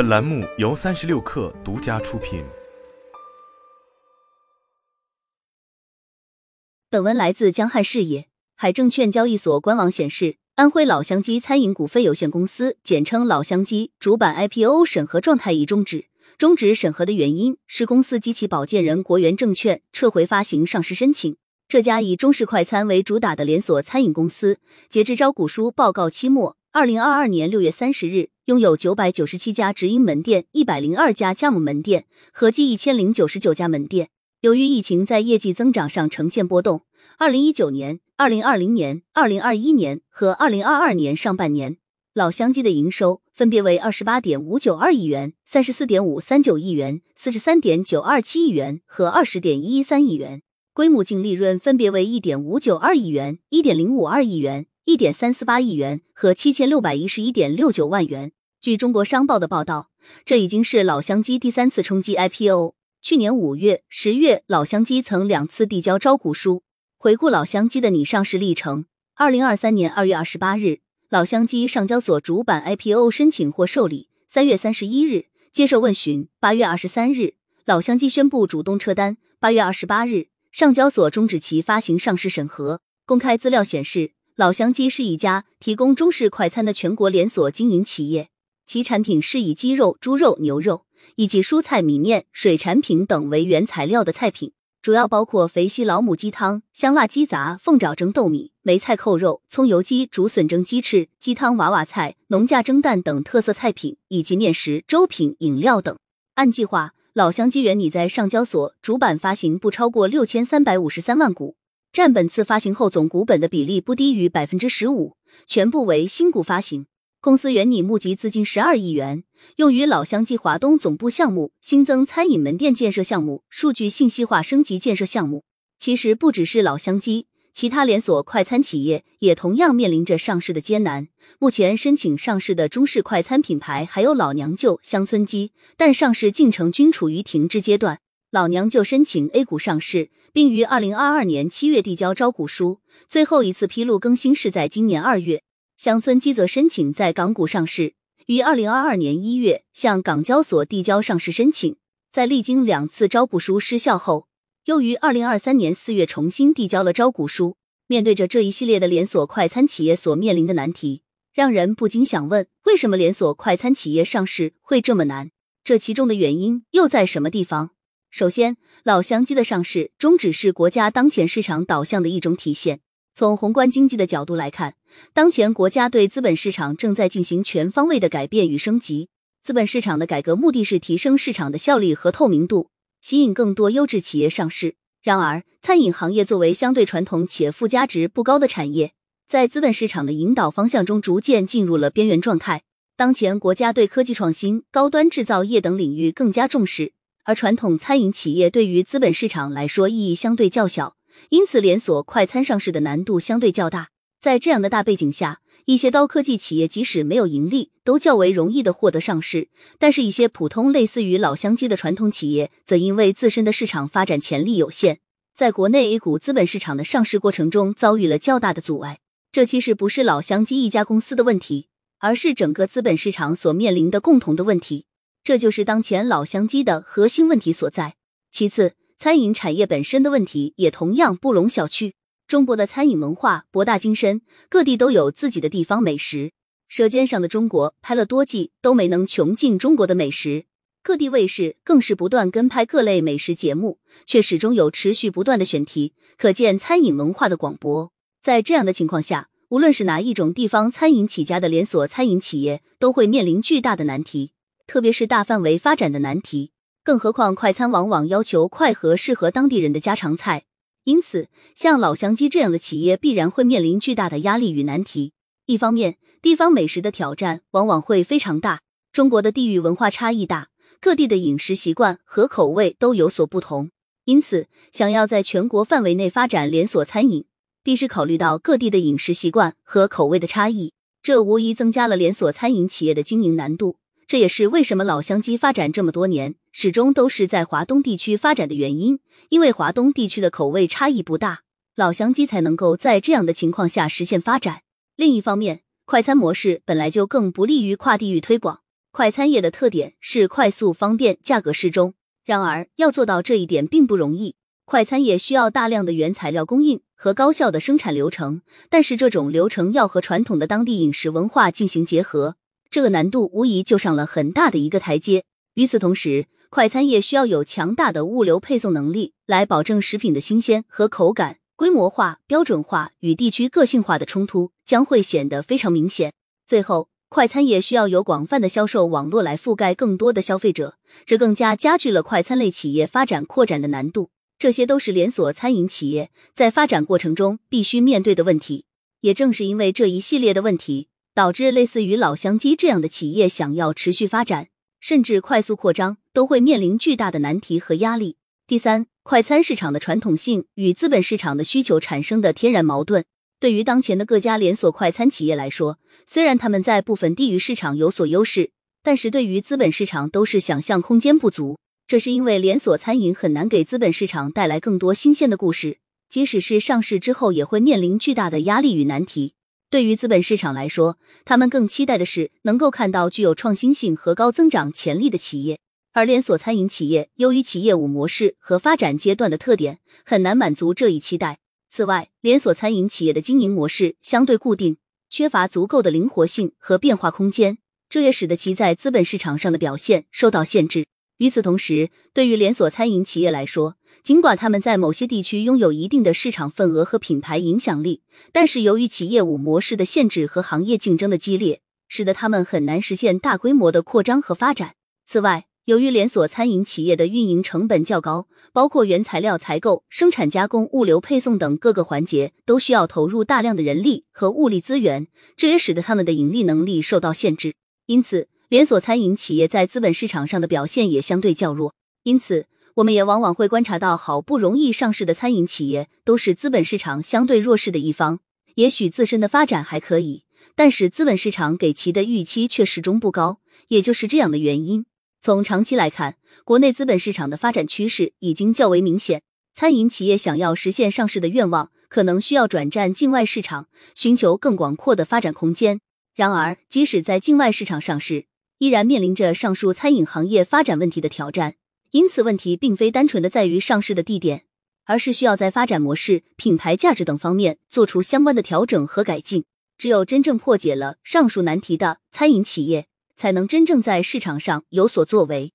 本栏目由三十六氪独家出品。本文来自江汉视野。海证券交易所官网显示，安徽老乡鸡餐饮股份有限公司（简称老乡鸡）主板 IPO 审核状态已终止。终止审核的原因是公司及其保荐人国元证券撤回发行上市申请。这家以中式快餐为主打的连锁餐饮公司，截至招股书报告期末，二零二二年六月三十日，拥有九百九十七家直营门店，一百零二家加盟门店，合计一千零九十九家门店。由于疫情在业绩增长上呈现波动，二零一九年、二零二零年、二零二一年和二零二二年上半年，老乡鸡的营收分别为二十八点五九二亿元、三十四点五三九亿元、四十三点九二七亿元和二十点一一三亿元，规模净利润分别为一点五九二亿元、一点零五二亿元、一点三四八亿元和七千六百一十一点六九万元。据中国商报的报道，这已经是老乡鸡第三次冲击 IPO。去年五月、十月，老乡鸡曾两次递交招股书。回顾老乡鸡的拟上市历程：二零二三年二月二十八日，老乡鸡上交所主板 IPO 申请获受理；三月三十一日接受问询；八月二十三日，老乡鸡宣布主动撤单；八月二十八日，上交所终止其发行上市审核。公开资料显示，老乡鸡是一家提供中式快餐的全国连锁经营企业，其产品是以鸡肉、猪肉、牛肉。以及蔬菜、米面、水产品等为原材料的菜品，主要包括肥西老母鸡汤、香辣鸡杂、凤爪蒸豆米、梅菜扣肉、葱油鸡、竹笋蒸鸡翅、鸡汤娃娃菜、农家蒸蛋等特色菜品，以及面食、粥品、饮料等。按计划，老乡鸡原拟在上交所主板发行不超过六千三百五十三万股，占本次发行后总股本的比例不低于百分之十五，全部为新股发行。公司原拟募集资金十二亿元，用于老乡鸡华东总部项目、新增餐饮门店建设项目、数据信息化升级建设项目。其实不只是老乡鸡，其他连锁快餐企业也同样面临着上市的艰难。目前申请上市的中式快餐品牌还有老娘舅、乡村鸡，但上市进程均处于停滞阶段。老娘舅申请 A 股上市，并于二零二二年七月递交招股书，最后一次披露更新是在今年二月。乡村基则申请在港股上市，于二零二二年一月向港交所递交上市申请，在历经两次招股书失效后，又于二零二三年四月重新递交了招股书。面对着这一系列的连锁快餐企业所面临的难题，让人不禁想问：为什么连锁快餐企业上市会这么难？这其中的原因又在什么地方？首先，老乡鸡的上市终止是国家当前市场导向的一种体现。从宏观经济的角度来看，当前国家对资本市场正在进行全方位的改变与升级。资本市场的改革目的是提升市场的效率和透明度，吸引更多优质企业上市。然而，餐饮行业作为相对传统且附加值不高的产业，在资本市场的引导方向中逐渐进入了边缘状态。当前国家对科技创新、高端制造业等领域更加重视，而传统餐饮企业对于资本市场来说意义相对较小。因此，连锁快餐上市的难度相对较大。在这样的大背景下，一些高科技企业即使没有盈利，都较为容易的获得上市。但是，一些普通类似于老乡鸡的传统企业，则因为自身的市场发展潜力有限，在国内 A 股资本市场的上市过程中遭遇了较大的阻碍。这其实不是老乡鸡一家公司的问题，而是整个资本市场所面临的共同的问题。这就是当前老乡鸡的核心问题所在。其次。餐饮产业本身的问题也同样不容小觑。中国的餐饮文化博大精深，各地都有自己的地方美食。《舌尖上的中国》拍了多季都没能穷尽中国的美食，各地卫视更是不断跟拍各类美食节目，却始终有持续不断的选题，可见餐饮文化的广博。在这样的情况下，无论是哪一种地方餐饮起家的连锁餐饮企业，都会面临巨大的难题，特别是大范围发展的难题。更何况，快餐往往要求快和适合当地人的家常菜，因此，像老乡鸡这样的企业必然会面临巨大的压力与难题。一方面，地方美食的挑战往往会非常大。中国的地域文化差异大，各地的饮食习惯和口味都有所不同，因此，想要在全国范围内发展连锁餐饮，必须考虑到各地的饮食习惯和口味的差异，这无疑增加了连锁餐饮企业的经营难度。这也是为什么老乡鸡发展这么多年，始终都是在华东地区发展的原因。因为华东地区的口味差异不大，老乡鸡才能够在这样的情况下实现发展。另一方面，快餐模式本来就更不利于跨地域推广。快餐业的特点是快速、方便、价格适中。然而，要做到这一点并不容易。快餐业需要大量的原材料供应和高效的生产流程，但是这种流程要和传统的当地饮食文化进行结合，这个难度无疑就上了很大的一个台阶。与此同时，快餐业需要有强大的物流配送能力，来保证食品的新鲜和口感。规模化、标准化与地区个性化的冲突将会显得非常明显。最后，快餐业需要有广泛的销售网络来覆盖更多的消费者，这更加加剧了快餐类企业发展扩展的难度。这些都是连锁餐饮企业在发展过程中必须面对的问题。也正是因为这一系列的问题，导致类似于老乡鸡这样的企业想要持续发展，甚至快速扩张，都会面临巨大的难题和压力。第三，快餐市场的传统性与资本市场的需求产生的天然矛盾。对于当前的各家连锁快餐企业来说，虽然他们在部分地域市场有所优势，但是对于资本市场都是想象空间不足。这是因为连锁餐饮很难给资本市场带来更多新鲜的故事，即使是上市之后，也会面临巨大的压力与难题。对于资本市场来说，他们更期待的是能够看到具有创新性和高增长潜力的企业，而连锁餐饮企业由于其业务模式和发展阶段的特点，很难满足这一期待。此外，连锁餐饮企业的经营模式相对固定，缺乏足够的灵活性和变化空间，这也使得其在资本市场上的表现受到限制。与此同时，对于连锁餐饮企业来说，尽管他们在某些地区拥有一定的市场份额和品牌影响力，但是由于其业务模式的限制和行业竞争的激烈，使得他们很难实现大规模的扩张和发展。此外，由于连锁餐饮企业的运营成本较高，包括原材料采购、生产加工、物流配送等各个环节都需要投入大量的人力和物力资源，这也使得他们的盈利能力受到限制。因此，连锁餐饮企业在资本市场上的表现也相对较弱，因此我们也往往会观察到，好不容易上市的餐饮企业都是资本市场相对弱势的一方。也许自身的发展还可以，但是资本市场给其的预期却始终不高。也就是这样的原因，从长期来看，国内资本市场的发展趋势已经较为明显。餐饮企业想要实现上市的愿望，可能需要转战境外市场，寻求更广阔的发展空间。然而，即使在境外市场上市，依然面临着上述餐饮行业发展问题的挑战，因此问题并非单纯的在于上市的地点，而是需要在发展模式、品牌价值等方面做出相关的调整和改进。只有真正破解了上述难题的餐饮企业，才能真正在市场上有所作为。